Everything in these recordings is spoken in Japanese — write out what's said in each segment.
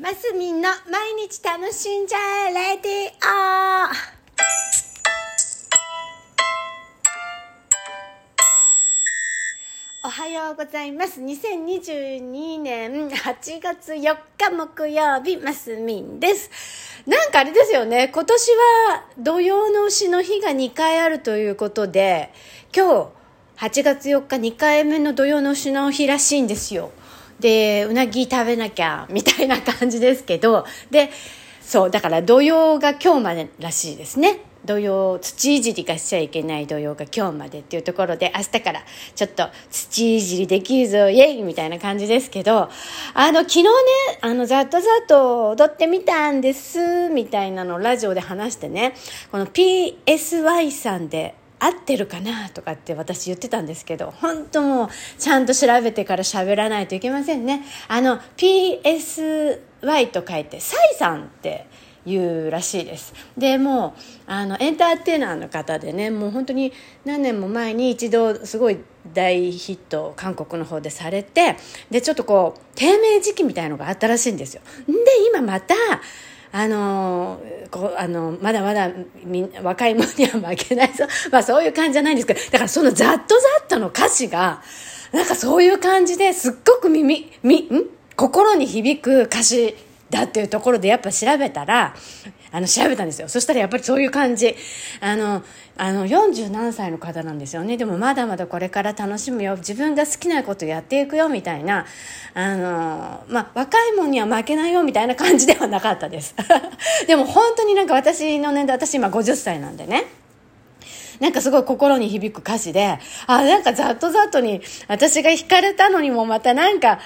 マスミンの毎日楽しんじゃえレディオおはようございます。2022年8月4日木曜日、マスミンです。なんかあれですよね、今年は土曜の牛の日が2回あるということで、今日8月4日2回目の土曜の牛の日らしいんですよ。で、うなぎ食べなきゃ、みたいな感じですけど、で、そう、だから土曜が今日までらしいですね。土曜、土いじりがしちゃいけない土曜が今日までっていうところで、明日からちょっと土いじりできるぞ、イェイみたいな感じですけど、あの、昨日ね、あの、ざっとざっと踊ってみたんです、みたいなのをラジオで話してね、この PSY さんで、合ってるかなとかって私言ってたんですけど、本当もうちゃんと調べてから喋らないといけませんね。あの、PSY と書いて、サイさんって言うらしいです。で、もう、あの、エンターテイナーの方でね、もう本当に何年も前に一度すごい大ヒット韓国の方でされて、で、ちょっとこう、低迷時期みたいのがあったらしいんですよ。で、今また、あのこうあのまだまだ若い者には負けないぞ、まあ、そういう感じじゃないんですけど。だからそのざっとざっとの歌詞がなんかそういう感じですっごく耳みん心に響く歌詞だっていうところでやっぱ調べたらあの調べたんですよ。そしたらやっぱりそういう感じ。あのあの40何歳の方なんですよね。でもまだまだこれから楽しむよ。自分が好きなことやっていくよみたいな。あの、まあ、若いもんには負けないよみたいな感じではなかったです。でも本当になんか私の年代私今50歳なんでね。なんかすごい心に響く歌詞で、あ、なんかざっとざっとに私が惹かれたのにもまたなんか、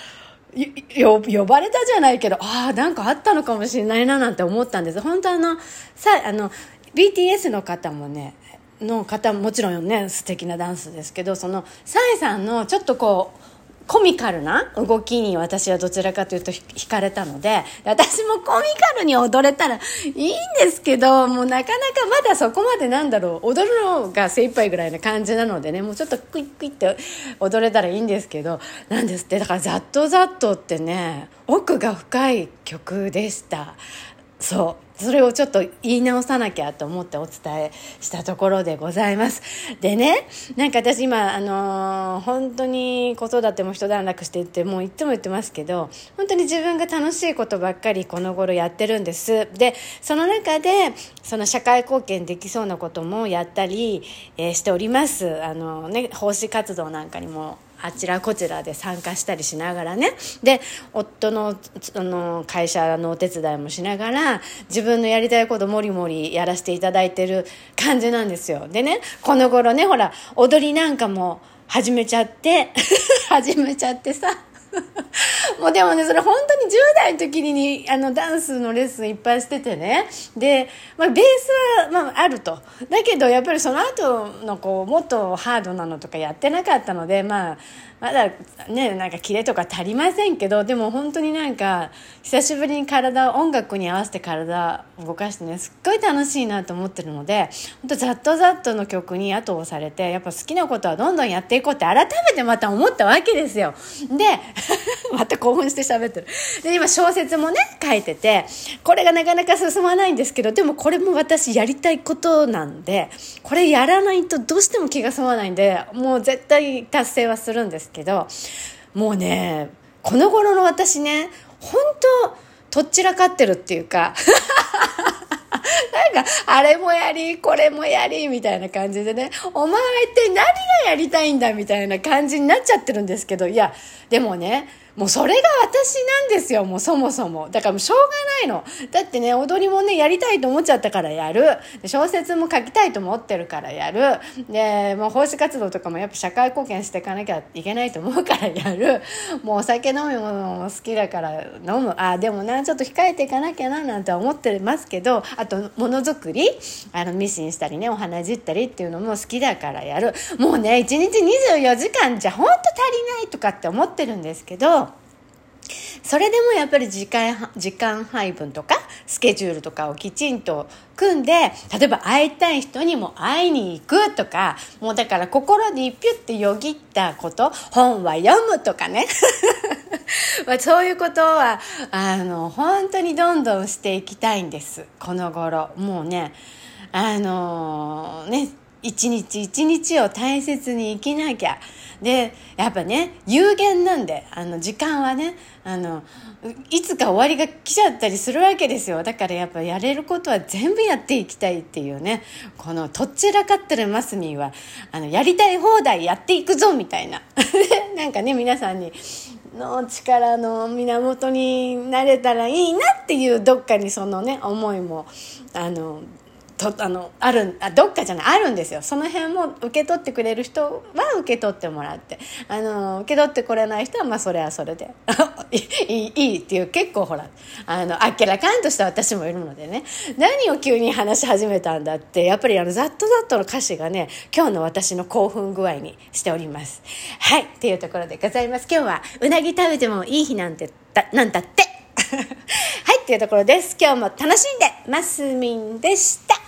よ呼ばれたじゃないけどああなんかあったのかもしれないななんて思ったんです。本当あのさあの BTS の方もねの方ももちろんね素敵なダンスですけどそのサイさんのちょっとこうコミカルな動きに私はどちらかというと惹かれたので私もコミカルに踊れたらいいんですけどもうなかなかまだそこまでなんだろう踊るのが精一杯ぐらいな感じなのでねもうちょっとクイックイって踊れたらいいんですけどなんですって。だからざっとざっとってね奥が深い曲でした。そう。それをちょっと言い直さなきゃと思ってお伝えしたところでございます。でね、なんか私今、あのー、本当に子育ても一段落していって、もういつも言ってますけど、本当に自分が楽しいことばっかりこの頃やってるんです。で、その中で、その社会貢献できそうなこともやったり、えー、しております。あのね、奉仕活動なんかにもあちらこちらで参加したりしながらね。で夫のあの会社のお手伝いもしながら自分のやりたいこともりもりやらせていただいてる感じなんですよ。でねこの頃ねほら踊りなんかも始めちゃって 始めちゃってさ もうでもね、それ本当に10代の時にあのダンスのレッスンいっぱいしててね。で、まあベースは、まあ、あると。だけどやっぱりその後のこう、もっとハードなのとかやってなかったので、まあ、まだね、なんかキレとか足りませんけど、でも本当になんか、久しぶりに体、音楽に合わせて体を動かしてね、すっごい楽しいなと思ってるので、本当ざっとざっとの曲に後をされて、やっぱ好きなことはどんどんやっていこうって改めてまた思ったわけですよ。で、また興奮して喋ってる。で、今小説もね、書いてて、これがなかなか進まないんですけど、でもこれも私やりたいことなんで、これやらないとどうしても気が済まないんで、もう絶対達成はするんですけど、もうね、この頃の私ね、本当とっちらかってるっていうか、なんか、あれもやり、これもやり、みたいな感じでね、お前って何がやりたいんだ、みたいな感じになっちゃってるんですけど、いや、でもね、もうそれが私なんですよ、もうそもそも。だからもうしょうがないの。だってね、踊りもね、やりたいと思っちゃったからやる。小説も書きたいと思ってるからやる。で、もう奉仕活動とかもやっぱ社会貢献していかなきゃいけないと思うからやる。もうお酒飲むものも好きだから飲む。あ、でもな、ちょっと控えていかなきゃななんて思ってますけど、あと、ものづくり、あの、ミシンしたりね、お花じったりっていうのも好きだからやる。もうね、1日24時間じゃほんと足りないとかって思ってるんですけど、それでもやっぱり時間時間配分とかスケジュールとかをきちんと組んで例えば会いたい人にも会いに行くとかもうだから心にピュッてよぎったこと本は読むとかね。まあそういうことはあの本当にどんどんしていきたいんです。この頃。もうねあのー、ね一日一日を大切に生きなきゃ。でやっぱね有限なんであの時間はねあのいつか終わりが来ちゃったりするわけですよ。だからやっぱやれることは全部やっていきたいっていうねこのとっちらかってるマスミンはあのやりたい放題やっていくぞみたいな。なんかね皆さんにの力の源になれたらいいなっていうどっかにそのね思いもあのとあのあるあどっかじゃないあるんですよ。その辺も受け取ってくれる人は受け取ってもらって。あの受け取ってこれない人はまあそれはそれで。いいいいっていう結構ほらあのあっけらかんとした私もいるのでね。何を急に話し始めたんだってやっぱりあのざっとざっとの歌詞がね今日の私の興奮具合にしております。はいっていうところでございます。今日はうなぎ食べてもいい日なんてだなんだって。はいっていうところです。今日も楽しんでますみんでした。